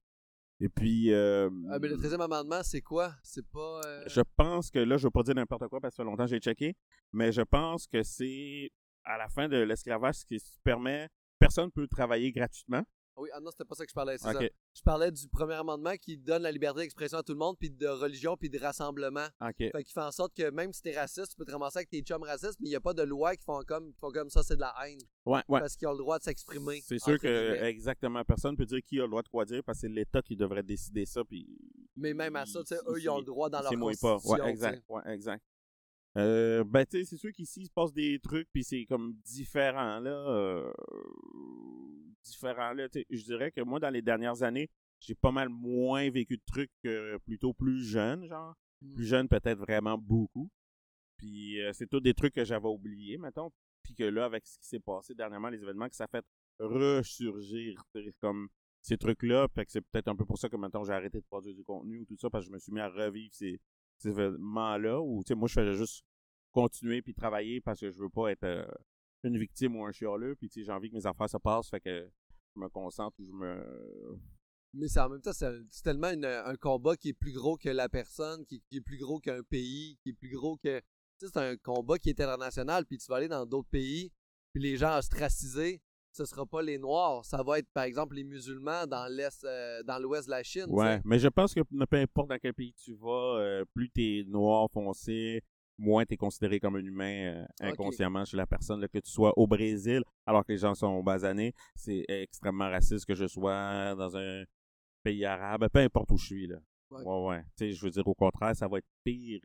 Et puis. Euh,
ah, mais le 13e amendement, c'est quoi? C'est pas. Euh,
je pense que là, je vais pas dire n'importe quoi parce que ça fait longtemps que j'ai checké, mais je pense que c'est à la fin de l'esclavage, ce qui permet, personne peut travailler gratuitement.
Oui, ah non, c'était pas ça que je parlais, c'est ça. Je parlais du premier amendement qui donne la liberté d'expression à tout le monde, puis de religion, puis de rassemblement.
OK.
Fait qu'il fait en sorte que même si t'es raciste, tu peux te ramasser avec tes chums racistes, mais il n'y a pas de loi qui font comme, qui font comme ça, c'est de la haine.
Ouais, ouais.
Parce qu'ils ont le droit de s'exprimer.
C'est sûr que
guillemets.
exactement personne peut dire qui a le droit de quoi dire parce que c'est l'État qui devrait décider ça puis
Mais même à ça, tu sais, eux, ils ont le droit dans leur
c'est moi pas.
constitution.
Ouais, exact. Ouais, exact. Euh, ben tu sais, c'est sûr qu'ici il se passe des trucs puis c'est comme différent là. euh, différent là. tu sais, Je dirais que moi dans les dernières années, j'ai pas mal moins vécu de trucs que plutôt plus jeune, genre.
Mm.
Plus jeune peut-être vraiment beaucoup. Puis euh, c'est tous des trucs que j'avais oubliés, mettons. Puis que là, avec ce qui s'est passé dernièrement, les événements, que ça fait ressurgir comme ces trucs-là. Fait que c'est peut-être un peu pour ça que maintenant j'ai arrêté de produire du contenu ou tout ça, parce que je me suis mis à revivre ces événements-là. Ou tu sais, moi je faisais juste continuer puis travailler parce que je veux pas être euh, une victime ou un chialeux. Puis tu sais, j'ai envie que mes affaires se passent, fait que je me concentre ou je me.
Mais c'est en même temps, c'est tellement une- un combat qui est plus gros que la personne, qui, qui est plus gros qu'un pays, qui est plus gros que. Tu sais, c'est un combat qui est international, puis tu vas aller dans d'autres pays, puis les gens ostracisés, ce sera pas les Noirs, ça va être par exemple les musulmans dans l'est, euh, dans l'ouest de la Chine.
Ouais, mais je pense que peu importe dans quel pays tu vas, euh, plus t'es noir foncé, moins t'es considéré comme un humain euh, inconsciemment chez la personne. là, que tu sois au Brésil, alors que les gens sont basanés, c'est extrêmement raciste que je sois dans un pays arabe, peu importe où je suis. Là.
Ouais.
Ouais, ouais. Tu sais, je veux dire, au contraire, ça va être pire.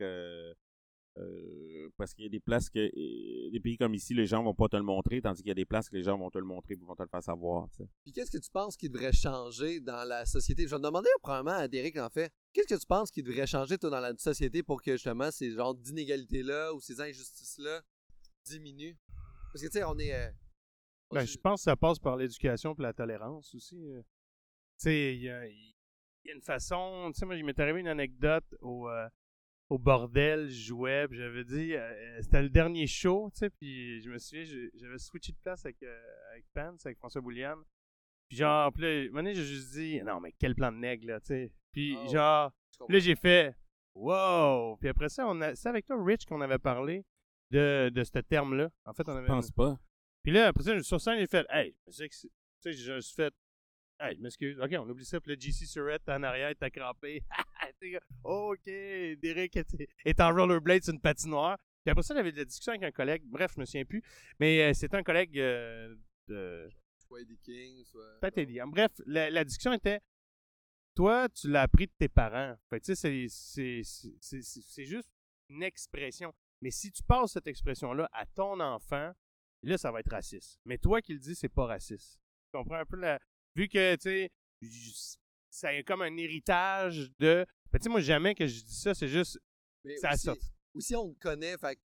Euh, parce qu'il y a des places que euh, des pays comme ici, les gens vont pas te le montrer, tandis qu'il y a des places que les gens vont te le montrer et vont te le faire savoir.
Puis qu'est-ce que tu penses qui devrait changer dans la société? Je vais demander probablement à Derek en fait. Qu'est-ce que tu penses qui devrait changer toi dans la société pour que justement ces genres d'inégalités-là ou ces injustices-là diminuent? Parce que tu sais, on est. euh, on
Ben, je pense que ça passe par l'éducation et la tolérance aussi. Tu sais, il y a, il y a une façon. Tu sais, moi, il m'est arrivé une anecdote au, euh, au bordel, je jouais, puis j'avais dit. euh, C'était le dernier show, tu sais, puis je me souviens, j'avais switché de place avec, euh, avec Pence, avec François Boulian. Puis genre, puis là, un moment donné, j'ai juste dit, non, mais quel plan de nègre, là, tu sais. Puis
Oh.
genre. Là, j'ai fait Wow! Puis après ça, on a... c'est avec toi, Rich, qu'on avait parlé de, de ce terme-là. En fait, on avait.
Je pense pas.
Puis là, après ça, sur scène, j'ai fait Hey, je sais que c'est- tu sais, je me suis fait Hey, je m'excuse. Ok, on oublie ça. Puis le GC Surette en arrière, t'as crampé. [LAUGHS] Comme, ok, Derek est, est en rollerblade sur une patinoire. Puis après ça, j'avais de la discussion avec un collègue. Bref, je me souviens plus. Mais euh, c'était un collègue euh, de.
Soit Eddie King, soit.
Peut-être Eddie. Bref, la, la discussion était toi, tu l'as appris de tes parents. Fait tu sais, c'est- juste une expression. Mais si tu passes cette expression-là à ton enfant, là, ça va être raciste. Mais toi qui le dis, c'est pas raciste. Tu comprends un peu la. Vu que, tu sais, ça est comme un héritage de. Ben, tu sais, moi, jamais que je dis ça, c'est juste.
Mais
Ça
aussi,
sorti.
aussi, on le connaît. Fait,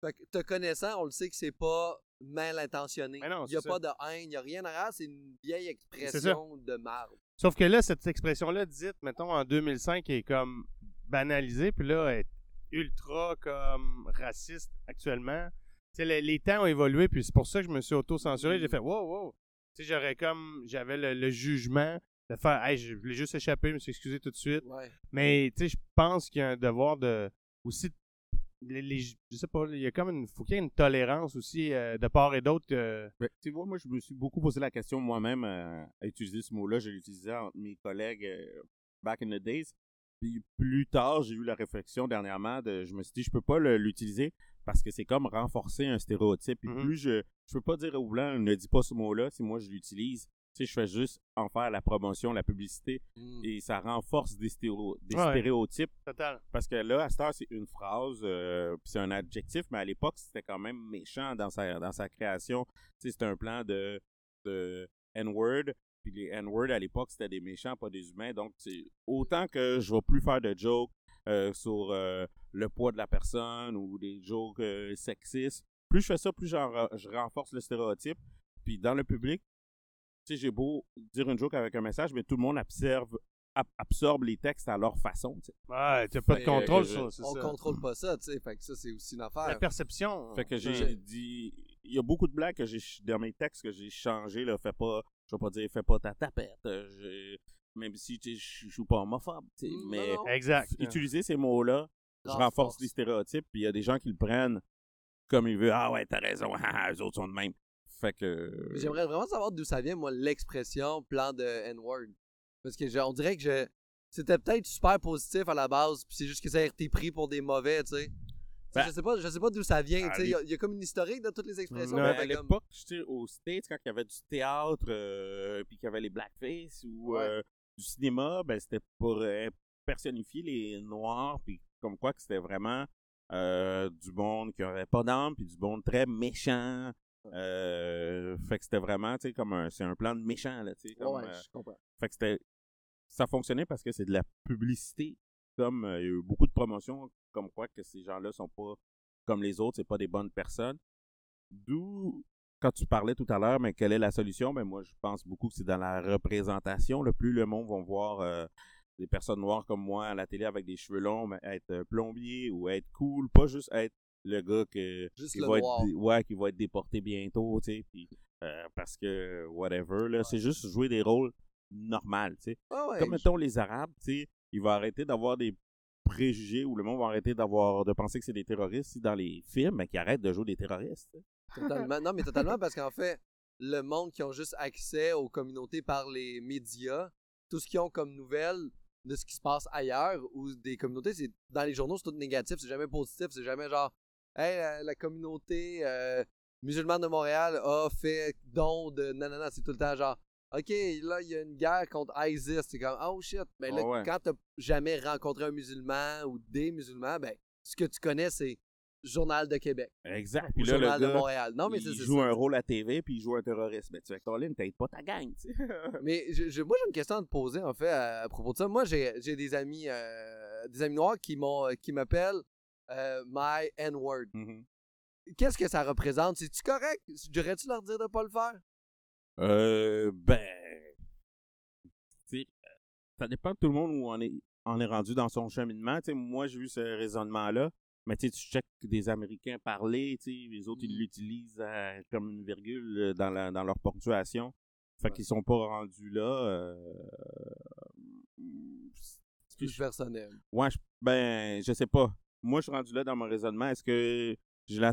fait que te connaissant, on le sait que c'est pas mal intentionné.
Non,
Il n'y a pas de haine, il n'y a rien derrière. C'est une vieille expression de marbre.
Sauf que là, cette expression-là, dite, mettons, en 2005, est comme banalisée, puis là, elle est ultra comme raciste actuellement. Tu sais, les, les temps ont évolué, puis c'est pour ça que je me suis auto-censuré. J'ai fait, wow, wow. Tu sais, j'aurais comme, j'avais le, le jugement de faire, hey, je voulais juste échapper, je me suis excusé tout de suite.
Ouais.
Mais, tu sais, je pense qu'il y a un devoir de, aussi, les, les- je sais pas, il y a comme une, faut qu'il y ait une tolérance aussi euh, de part et d'autre. euh,
Ben, tu vois, moi, je me suis beaucoup posé la question moi-même euh, à utiliser ce mot-là. Je l'utilisais entre mes collègues euh, back in the days. Puis plus tard, j'ai eu la réflexion dernièrement de, je me suis dit, je peux pas l'utiliser parce que c'est comme renforcer un stéréotype. Puis
Mhm.
plus je, je peux pas dire aux blancs, ne dis pas ce mot-là si moi je l'utilise. Tu sais, je fais juste en faire la promotion, la publicité
Mm.
et ça renforce des, des
Ouais.
stéréotypes
total.
parce que là, à cette heure, c'est une phrase, euh, puis c'est un adjectif, mais à l'époque, c'était quand même méchant dans sa, dans sa création. Tu sais, c'était un plan de, de N-word, puis les N-word à l'époque, c'était des méchants, pas des humains. Donc, autant que je vais plus faire de jokes euh, sur euh, le poids de la personne ou des jokes euh, sexistes, plus je fais ça, plus je renforce le stéréotype. Puis dans le public, sais, j'ai beau dire une joke avec un message, mais tout le monde absorbe, ab- absorbe les textes à leur façon. tu.
Ouais, t'as pas de contrôle
euh,
sur c'est
On
ça.
contrôle pas ça, tu sais. Fait que ça, c'est aussi une
La
affaire.
perception.
Fait que j'ai dit. Il y a beaucoup de blagues que j'ai dans mes textes que j'ai changé. Là, fais pas. Je vais pas dire fais pas ta tapette. euh, même si je suis pas homophobe. tu sais, mais
non, non.
Exact.
utiliser ces mots-là, je
Renforce.
les stéréotypes. Puis il y a des gens qui le prennent comme il veut. Ah ouais, t'as raison, [LAUGHS] eux autres sont de même. Fait que.
J'aimerais vraiment savoir d'où ça vient, moi, l'expression plan de N-word. Parce que on dirait que je, c'était peut-être super positif à la base, puis c'est juste que ça a été pris pour des mauvais, tu sais. Ben, je sais pas, je sais pas d'où ça vient. Il y, a comme une historique de toutes les expressions.
à l'époque, au States, quand il y avait du théâtre, euh, puis qu'il y avait les blackface ou euh, du cinéma, ben c'était pour euh, personnifier les noirs, puis comme quoi que c'était vraiment du monde qui n'aurait pas d'âme, puis du monde très méchant. Fait que c'était vraiment, tu sais, comme un, c'est un plan de méchant, là, tu sais.
ouais, je comprends.
Fait que c'était, ça fonctionnait parce que c'est de la publicité. Comme il y a eu beaucoup de promotions comme quoi que ces gens-là sont pas comme les autres, c'est pas des bonnes personnes. D'où, quand tu parlais tout à l'heure, mais quelle est la solution? Ben moi, je pense beaucoup que c'est dans la représentation. Le plus le monde va voir euh, des personnes noires comme moi à la télé avec des cheveux longs, mais être euh, plombier ou être cool, pas juste être le gars que,
qui,
va être, ouais, qui va être déporté bientôt, tu sais, puis, euh, parce que whatever, là, c'est juste jouer des rôles normaux, tu sais. Comme mettons les Arabes, tu sais, ils vont arrêter d'avoir des préjugés où le monde va arrêter d'avoir de penser que c'est des terroristes dans les films, mais qui arrêtent de jouer des terroristes.
Totalement. Non, mais totalement parce qu'en fait, le monde qui ont juste accès aux communautés par les médias, tout ce qu'ils ont comme nouvelles de ce qui se passe ailleurs ou des communautés, c'est dans les journaux, c'est tout négatif, c'est jamais positif, c'est jamais genre Hey, la, communauté euh, musulmane de Montréal a fait don de nanana, c'est tout le temps genre OK, là, il y a une guerre contre ISIS. C'est comme, oh shit. Mais là, quand quand t'as jamais rencontré un musulman ou des musulmans, ben, ce que tu connais, c'est Journal de Québec.
Exact. Puis
là,
Journal
le gars, de Montréal. Non, mais
il joue un rôle à TV puis il joue un terroriste. Mais tu fais que ton ligne, t'aides pas ta gang, tu sais. [LAUGHS]
mais je, moi, j'ai une question à te poser, en fait, à, propos de ça. Moi, j'ai des amis euh, des amis noirs qui m'ont qui m'appellent euh, My N-word. Mm-hmm. Qu'est-ce que ça représente? C'est-tu correct? Devrais-tu leur dire de pas le faire?
Euh, ben, ça dépend de tout le monde où on est, on est rendu dans son cheminement. moi, j'ai vu ce raisonnement-là. Mais tu checkes des Américains parler, les autres, ils mmh. l'utilisent comme une virgule euh, dans, la, dans leur ponctuation. Fait qu'ils sont pas rendus là. Euh,
c'est plus personnel.
Ouais, je, ben, je sais pas. Moi, je suis rendu là dans mon raisonnement. Est-ce que j'ai la,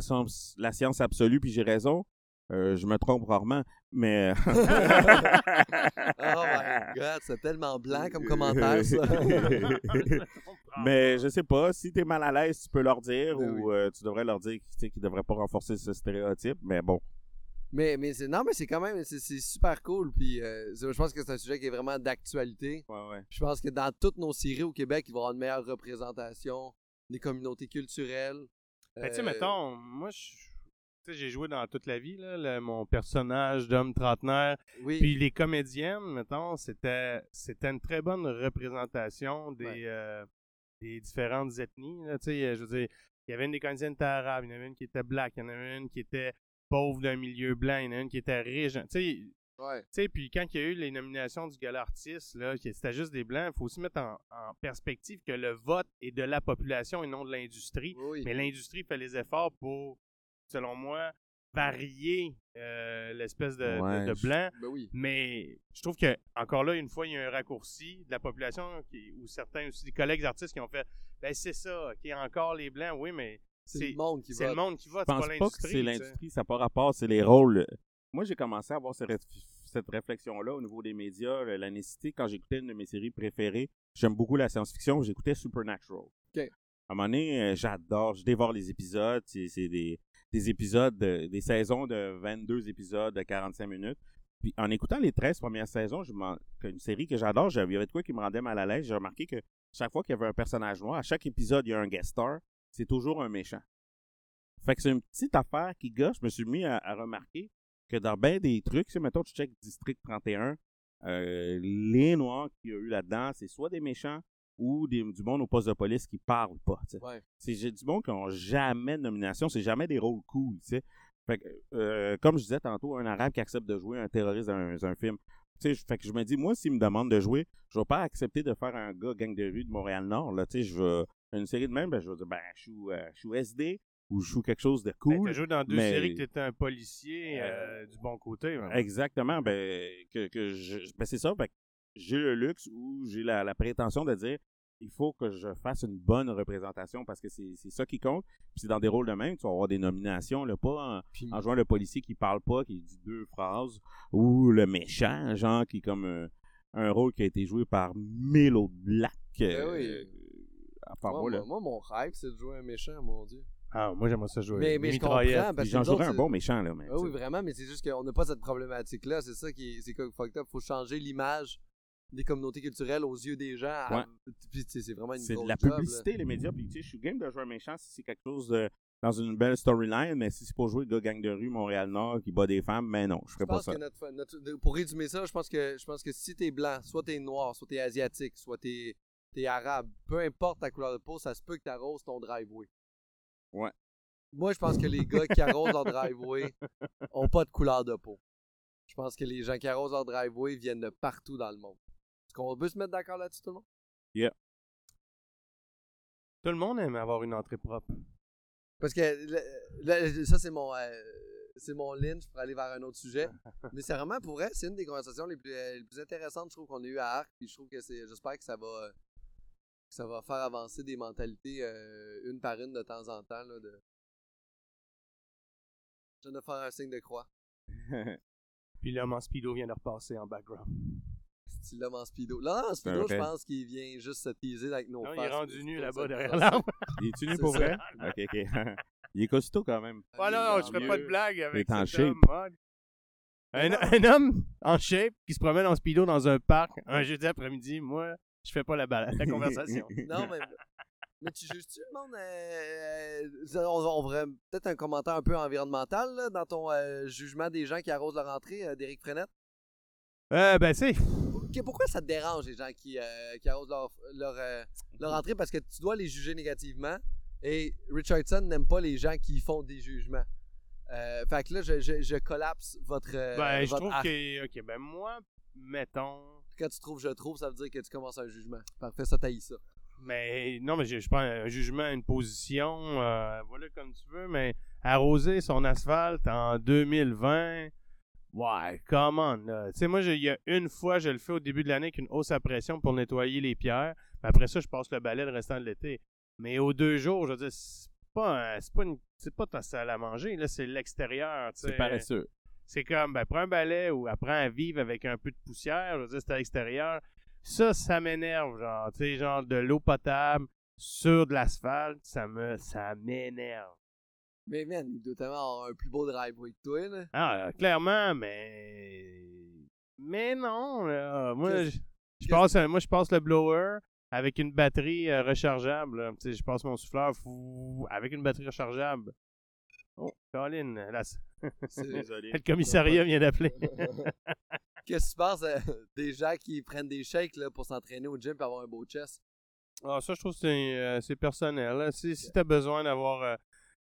la science absolue puis j'ai raison? Euh, je me trompe rarement, mais. [LAUGHS] [LAUGHS]
oh my god, c'est tellement blanc comme commentaire, ça. [LAUGHS]
mais je sais pas, si t'es mal à l'aise, tu peux leur dire ben ou euh, tu devrais leur dire qu'ils ne devraient pas renforcer ce stéréotype, mais bon.
Mais, mais c'est non mais c'est quand même c'est super cool puis euh, je pense que c'est un sujet qui est vraiment d'actualité.
Ouais, ouais.
Je pense que dans toutes nos séries au Québec, il va y avoir une meilleure représentation des communautés culturelles.
Ben, tu sais mettons, moi j'ai joué dans toute la vie, là, mon personnage d'homme trentenaire. Puis les comédiennes, mettons, c'était c'était une très bonne représentation des, euh, des différentes ethnies. Là, je veux dire, il y avait une des comédiennes qui était arabe, il y en avait une qui était black, il y en avait une qui était pauvre d'un milieu blanc, il y en avait une qui était riche. Tu sais, puis quand il y a eu les nominations du gala artiste, là, c'était juste des blancs, il faut aussi mettre en, perspective que le vote est de la population et non de l'industrie. Mais l'industrie fait les efforts pour selon moi, varier euh, l'espèce de, blanc.
Ben
Mais je trouve que, encore là, une fois, il y a un raccourci de la population qui, ou certains aussi des collègues artistes qui ont fait ben c'est ça, qui a encore les blancs, oui, mais
c'est le monde qui
vote. C'est le monde qui vote,
Je pense pas, que c'est l'industrie, ça n'a pas rapport, c'est les rôles. Moi, j'ai commencé à avoir cette réflexion-là au niveau des médias, la nécessité, quand j'écoutais une de mes séries préférées. J'aime beaucoup la science-fiction, j'écoutais Supernatural.
À
un moment donné, euh, j'adore, je dévore les épisodes, c'est des des épisodes, des saisons de 22 épisodes de 45 minutes. Puis en écoutant les 13 premières saisons, je une série que j'adore, j'avais de quoi qui me rendait mal à l'aise. J'ai remarqué que chaque fois qu'il y avait un personnage noir, à chaque épisode, il y a un guest star, c'est toujours un méchant. Fait que c'est une petite affaire qui gâche. Je me suis mis à, remarquer que dans bien des trucs, si mettons tu check District 31, euh, les noirs qu'il y a eu là-dedans, c'est soit des méchants ou du monde au poste de police qui parle pas. C'est du monde qui n'ont jamais de nomination, c'est jamais des rôles cool. Fait euh, comme je disais tantôt, un arabe qui accepte de jouer un terroriste dans un, film. fait que je me dis, moi, s'il me demande de jouer, je vais pas accepter de faire un gars gang de rue de Montréal-Nord. Là, je veux une série de même, ben, je vais dire, ben, je suis, euh, SD ou je joue quelque chose de ben, cool.
tu joué dans deux séries que tu étais un policier euh, du bon côté.
Exactement. Ben, que, que je, ben c'est ça. j'ai le luxe ou j'ai la, prétention de dire il faut que je fasse une bonne représentation parce que c'est c'est ça qui compte. Puis c'est dans des rôles de même, tu vas avoir des nominations, là, pas en,
Puis-
en jouant le policier qui parle pas, qui dit deux phrases, ou le méchant, genre, qui est comme euh, un rôle qui a été joué par Milo Black.
Ben
euh,
oui.
à part
moi,
moi, là.
moi, moi, mon rêve, c'est de jouer un méchant, mon Dieu.
Ah, moi, j'aimerais ça jouer.
Mais, mais je comprends, parce
J'en jouerais un bon méchant, là, mais.
Ah oui,
sais.
vraiment, mais c'est juste qu'on n'a pas cette problématique-là. C'est ça qui est, c'est fucked up. Faut changer l'image des communautés culturelles aux yeux des gens. à-
Ouais.
Sais, c'est vraiment une
C'est de la
job, là.
publicité, les médias. Puis, tu sais, je suis game de jouer un méchant si c'est quelque chose de- dans une belle storyline, mais si c'est pour jouer le gars gang de rue Montréal-Nord qui bat des femmes, mais non, je ferais pas ça.
que notre, pour résumer ça, je pense que je pense que si t'es blanc, soit t'es noir, soit t'es asiatique, soit t'es t'es arabe, peu importe ta couleur de peau, ça se peut que t'arroses ton driveway.
Ouais.
Moi, je pense que les gars qui arrosent leur driveway ont pas de couleur de peau. Je pense que les gens qui arrosent leur driveway viennent de partout dans le monde. Est-ce qu'on peut se mettre d'accord là-dessus, tout le monde?
Tout le monde aime avoir une entrée propre.
Parce que le- le- ça, c'est mon, euh, c'est mon lynch pour aller vers un autre sujet. [LAUGHS] Mais c'est vraiment pour vrai, c'est une des conversations les plus, euh, les plus intéressantes, je trouve, qu'on a eu à Arc. Puis je trouve que c'est. J'espère que ça va. Ça va faire avancer des mentalités euh, une par une de temps en temps. Là, de... Je viens de faire un signe de croix. [LAUGHS]
Puis l'homme en speedo vient de repasser en background.
C'est l'homme en speedo. Là, en speedo, je pense qu'il vient juste se teaser avec nos
Non, il est rendu nu là-bas derrière l'arbre.
Il est-tu nu pour
ça.
vrai? Ok, ok. [LAUGHS] Il est costaud quand même.
Oh non, non, je
mieux.
pas de blague avec
est en
cet
shape.
homme. Ah, Un, un homme en shape qui se promène en speedo dans un parc un jeudi après-midi, moi, je fais pas la, balle, la conversation. [LAUGHS]
Non, mais. Mais tu juges-tu le monde? euh, euh, on, on ferait peut-être un commentaire un peu environnemental là, dans ton euh, jugement des gens qui arrosent leur entrée, euh, d'Éric Frenette?
Euh, ben, c'est.
Ok, pourquoi ça te dérange les gens qui, euh, qui arrosent leur, leur, euh, leur entrée? Parce que tu dois les juger négativement. Et Richardson n'aime pas les gens qui font des jugements. Euh, fait que là, je, je, je collapse votre. euh,
Ben, je trouve que. Ok, ben, moi, mettons.
Quand tu trouves je trouve, ça veut dire que tu commences un jugement. Parfait, ça taillit ça.
Mais non, mais je, je prends un jugement, une position, euh, voilà comme tu veux, mais arroser son asphalte en 2020, ouais, come on. là. Tu sais, moi, il y a une fois, je le fais au début de l'année avec une hausse à pression pour nettoyer les pierres. Mais après ça, je passe le balai le restant de l'été. Mais aux deux jours, je veux dire, c'est pas, un- pas, une, c'est pas ta salle à manger, là, c'est l'extérieur. tu sais.
C'est paresseux.
C'est comme, ben, prends un balai ou apprends à vivre avec un peu de poussière. Je veux dire, c'est à l'extérieur. Ça, ça m'énerve, genre, tu sais, genre de l'eau potable sur de l'asphalte, ça me, ça m'énerve.
Mais man, il doit tellement avoir un plus beau driveway que toi, là.
Ah, euh, clairement, mais, mais non, là. Moi, je, je passe, moi, je passe le blower avec une batterie euh, rechargeable. Tu sais, je passe mon souffleur fou, avec une batterie rechargeable. Oh, Colin, là, c'est-
Désolé. [LAUGHS]
le commissariat vient d'appeler. [LAUGHS]
Qu'est-ce que tu penses euh, des gens qui prennent des shakes là, pour s'entraîner au gym et avoir un beau chest?
Ah, ça, je trouve que c'est, euh, c'est personnel. là. Si, si tu as besoin d'avoir euh,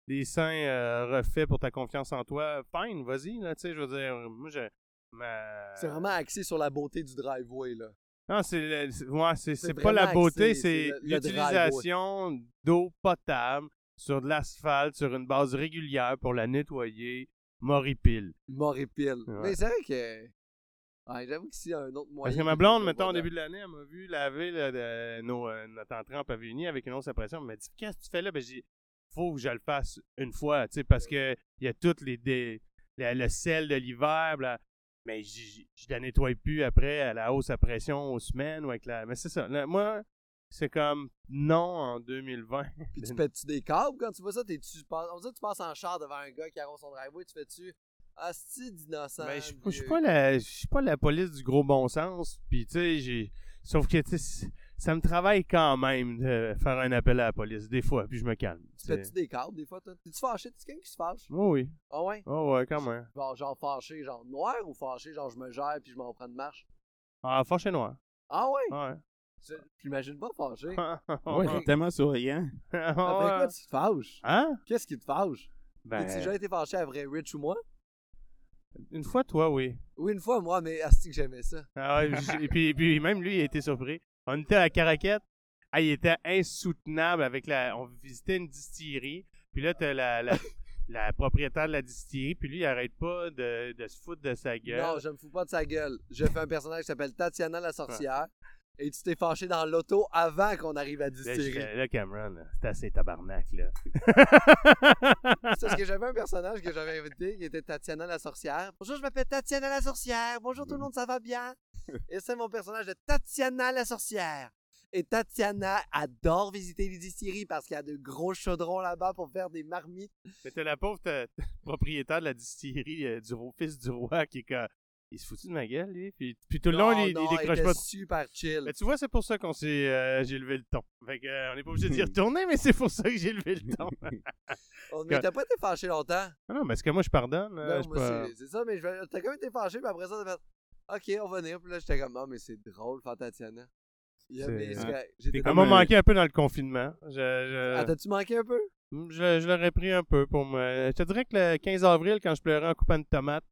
des seins euh, refaits pour ta confiance en toi, fine, vas-y. Là, tu sais, je veux dire, moi, je. ma-
C'est vraiment axé sur la beauté du driveway, là.
Non, c'est, le- c'est, ouais, c'est,
C'est
c'est pas la beauté,
axé,
c'est,
le
l'utilisation d'eau potable sur de l'asphalte sur une base régulière pour la nettoyer. Moripile.
Moripile.
Ouais.
Mais c'est vrai que. Ouais, j'avoue que s'il y a un autre moyen.
Parce que ma
de-
blonde,
de-
mettons, au début de l'année, elle m'a vu laver là, de- nos, euh, notre entrée en pavillonnier avec une hausse à pression. Elle m'a dit Qu'est-ce que tu fais là? Ben, j'ai faut que je le fasse une fois, tu sais, parce que il y a toutes les. La- le sel de l'hiver, mais je la nettoie plus après à la hausse à pression aux semaines ou avec la. Mais c'est ça. là, moi, c'est comme non en 2020.
Puis tu [LAUGHS] pètes-tu des câbles quand tu vois ça? T'es-tu, on que tu passes en char devant un gars qui arrose son driveway, tu fais-tu. Asti d'innocent.
Ben, je suis pas- je suis
vieux.
pas la je suis pas la police du gros bon sens puis tu sais j'ai sauf que tu ça me travaille quand même de faire un appel à la police des fois puis je me calme
Tu pètes-tu des câbles des fois, toi? T'es-tu fâché? T'es quelqu'un qui se fâche?
oui oui
Ah ouais?
oh ouais quand même
Genre, genre fâché, genre noir ou fâché, genre je me gère puis je m'en prends de marche?
ah fâché noir
Ah ouais?
ouais
Je J'imagine pas fâché. [LAUGHS]
Ouais, il est tellement souriant. [LAUGHS]
Après quoi tu te fâches?
hein?
Qu'est-ce qui te fâche?
ben
T'as-tu déjà été fâché à vrai Rich ou moi?
une fois toi oui
Oui, une fois, moi, mais asti que j'aimais ça.
ah ouais, et puis, et puis même lui il a été surpris on était à la Caraquette ah, il était insoutenable avec la on visitait une distillerie puis là t'as la, la [LAUGHS] la propriétaire de la distillerie, puis lui, il arrête pas de, de se foutre de sa gueule.
Non, je me fous pas de sa gueule. Je fais un personnage qui s'appelle Tatiana la sorcière. Et tu t'es fâché dans l'auto avant qu'on arrive à distillerie.
là, Cameron, c'est assez tabarnak, là.
C'est parce que j'avais un personnage que j'avais invité qui était Tatiana la sorcière. Bonjour, je m'appelle Tatiana la sorcière. Bonjour tout le monde, ça va bien? [LAUGHS] Et c'est mon personnage de Tatiana la sorcière. Et Tatiana adore visiter les distilleries parce qu'il y a de gros chaudrons là-bas pour faire des marmites.
Mais t'as la pauvre propriétaire de la distillerie euh, du fils du roi qui est comme. Il se foutu de ma gueule, lui. Puis, puis tout le long,
Non,
il, il
non,
décroche
était
pas.
super chill.
Mais tu vois, c'est pour ça qu'on s'est. euh, j'ai levé le ton. Fait que, euh, on n'est pas obligé d'y [LAUGHS] retourner, mais c'est pour ça que j'ai levé le ton. [LAUGHS]
On mais t'as pas été fâché longtemps.
Ah non, mais est-ce que moi je pardonne? euh,
Non,
je suis
moi,
pas-
c'est- ça, mais je t'as quand même été fâché, puis après ça, t'as fait OK, on va venir. Puis là, j'étais comme, non, mais c'est drôle, faire Tatiana. Yeah,
C'est-
mais c'est j'étais
T'es
Ça
comme-
comme
m'a manqué un peu dans le confinement. Je, je,
Ah, t'as-tu manqué un peu?
je, je l'aurais pris un peu pour me. Je te dirais que le 15 avril, quand je pleurais en coupant une tomate,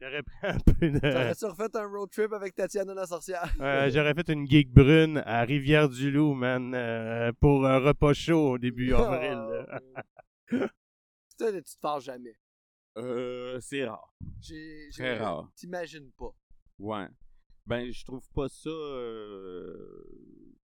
j'aurais pris un peu de.
T'aurais-tu refait un road trip avec Tatiana la sorcière?
Euh, j'aurais fait une gig brune à Rivière-du-Loup, man, euh, pour un repas chaud au début [LAUGHS] avril.
Toi, tu te fâches jamais.
Euh, c'est rare.
J'ai, j'ai-
Très rare.
T'imagines pas.
Ouais. Ben, je trouve pas ça. euh,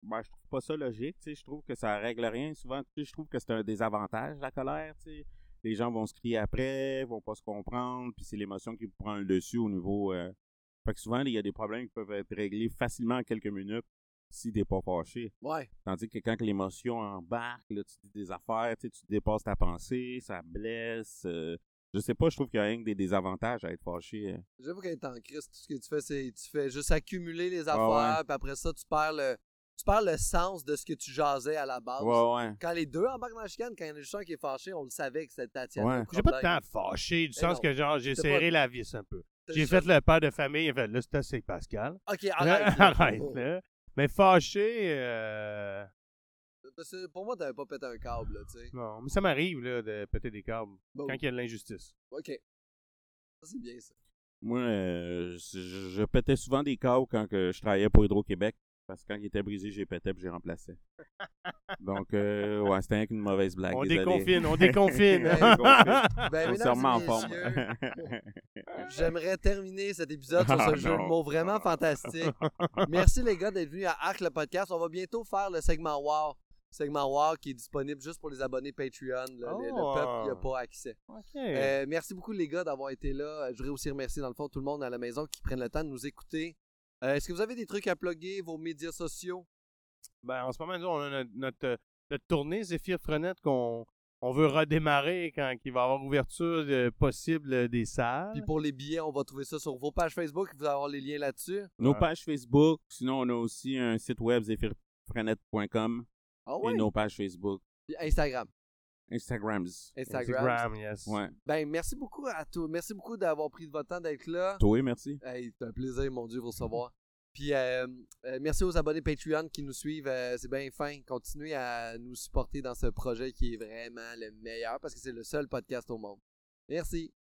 Ben, je trouve pas ça logique. tu sais. Je trouve que ça règle rien. Souvent, tu sais, je trouve que c'est un désavantage, la colère. tu sais. Les gens vont se crier après, vont pas se comprendre, puis c'est l'émotion qui prend le dessus au niveau. euh, Fait que souvent, il y a des problèmes qui peuvent être réglés facilement en quelques minutes si t'es pas fâché.
Ouais.
Tandis que quand l'émotion embarque, là, tu dis des affaires, tu dépasses ta pensée, ça blesse. euh, je sais pas, je trouve qu'il y a rien que des désavantages à être fâché. euh.
J'avoue qu'être en crise, tout ce que tu fais, c'est tu fais juste accumuler les affaires,
Ah ouais.
puis après ça, tu perds le. Tu perds le sens de ce que tu jasais à la base.
Ouais, ouais.
Quand les deux embarquent dans la chicane, quand il y en a juste un qui est fâché, on le savait que c'était Tatiana.
Ouais.
J'ai pas de temps fâché, du
Eh
sens
non.
que genre j'ai serré
pas-
la vis un peu. J'ai fait le père de famille, fait là c'est assez Pascal.
Ok, arrête. là. [LAUGHS]
Arrête là. Mais fâché, euh...
Parce que pour moi, t'avais pas pété un câble, là, tu sais.
non, mais ça m'arrive là de péter des câbles
Bon,
quand il y a de l'injustice.
Ok. Ça, c'est bien ça.
Moi, euh, je, je- je pétais souvent des câbles quand que je travaillais pour Hydro-Québec. Parce que quand il était brisé, j'ai pété puis j'ai remplacé. Donc, euh, ouais, c'était rien qu'une mauvaise blague.
on
désolé.
déconfine, on déconfine.
Ouais, [LAUGHS]
on déconfine. [LAUGHS]
Ben,
On
mesdames
se remet en
et
forme.
messieurs, [LAUGHS] J'aimerais terminer cet épisode sur
Ah,
ce jeu de mots vraiment fantastique. Merci les gars d'être venus à Arc le podcast. On va bientôt faire le segment War. Segment War qui est disponible juste pour les abonnés Patreon. là. Le, le
Oh.
peuple qui n'a pas accès.
Ok.
Euh, merci beaucoup les gars d'avoir été là. Je voudrais aussi remercier dans le fond tout le monde à la maison qui prennent le temps de nous écouter. Euh, Est-ce que vous avez des trucs à plugger, vos médias sociaux?
Ben, en ce moment, nous, on a notre, notre, notre tournée Zéphyr Frenette qu'on on veut redémarrer quand il va y avoir ouverture euh, possible des salles.
Puis pour les billets, on va trouver ça sur vos pages Facebook. Vous allez avoir les liens là-dessus.
Nos
Ouais.
pages Facebook, sinon on a aussi un site web zephyrfrenet.com
Ah ouais?
et nos pages Facebook,
Puis Instagram.
Instagrams.
Instagram.
Instagram, yes.
Ouais.
Ben, merci beaucoup à tous. Merci beaucoup d'avoir pris de votre temps d'être là.
Toi, merci.
Hey, c'est un plaisir, mon Dieu, vous recevoir. Puis euh, euh, merci aux abonnés Patreon qui nous suivent. euh, c'est bien fin. Continuez à nous supporter dans ce projet qui est vraiment le meilleur parce que c'est le seul podcast au monde. Merci.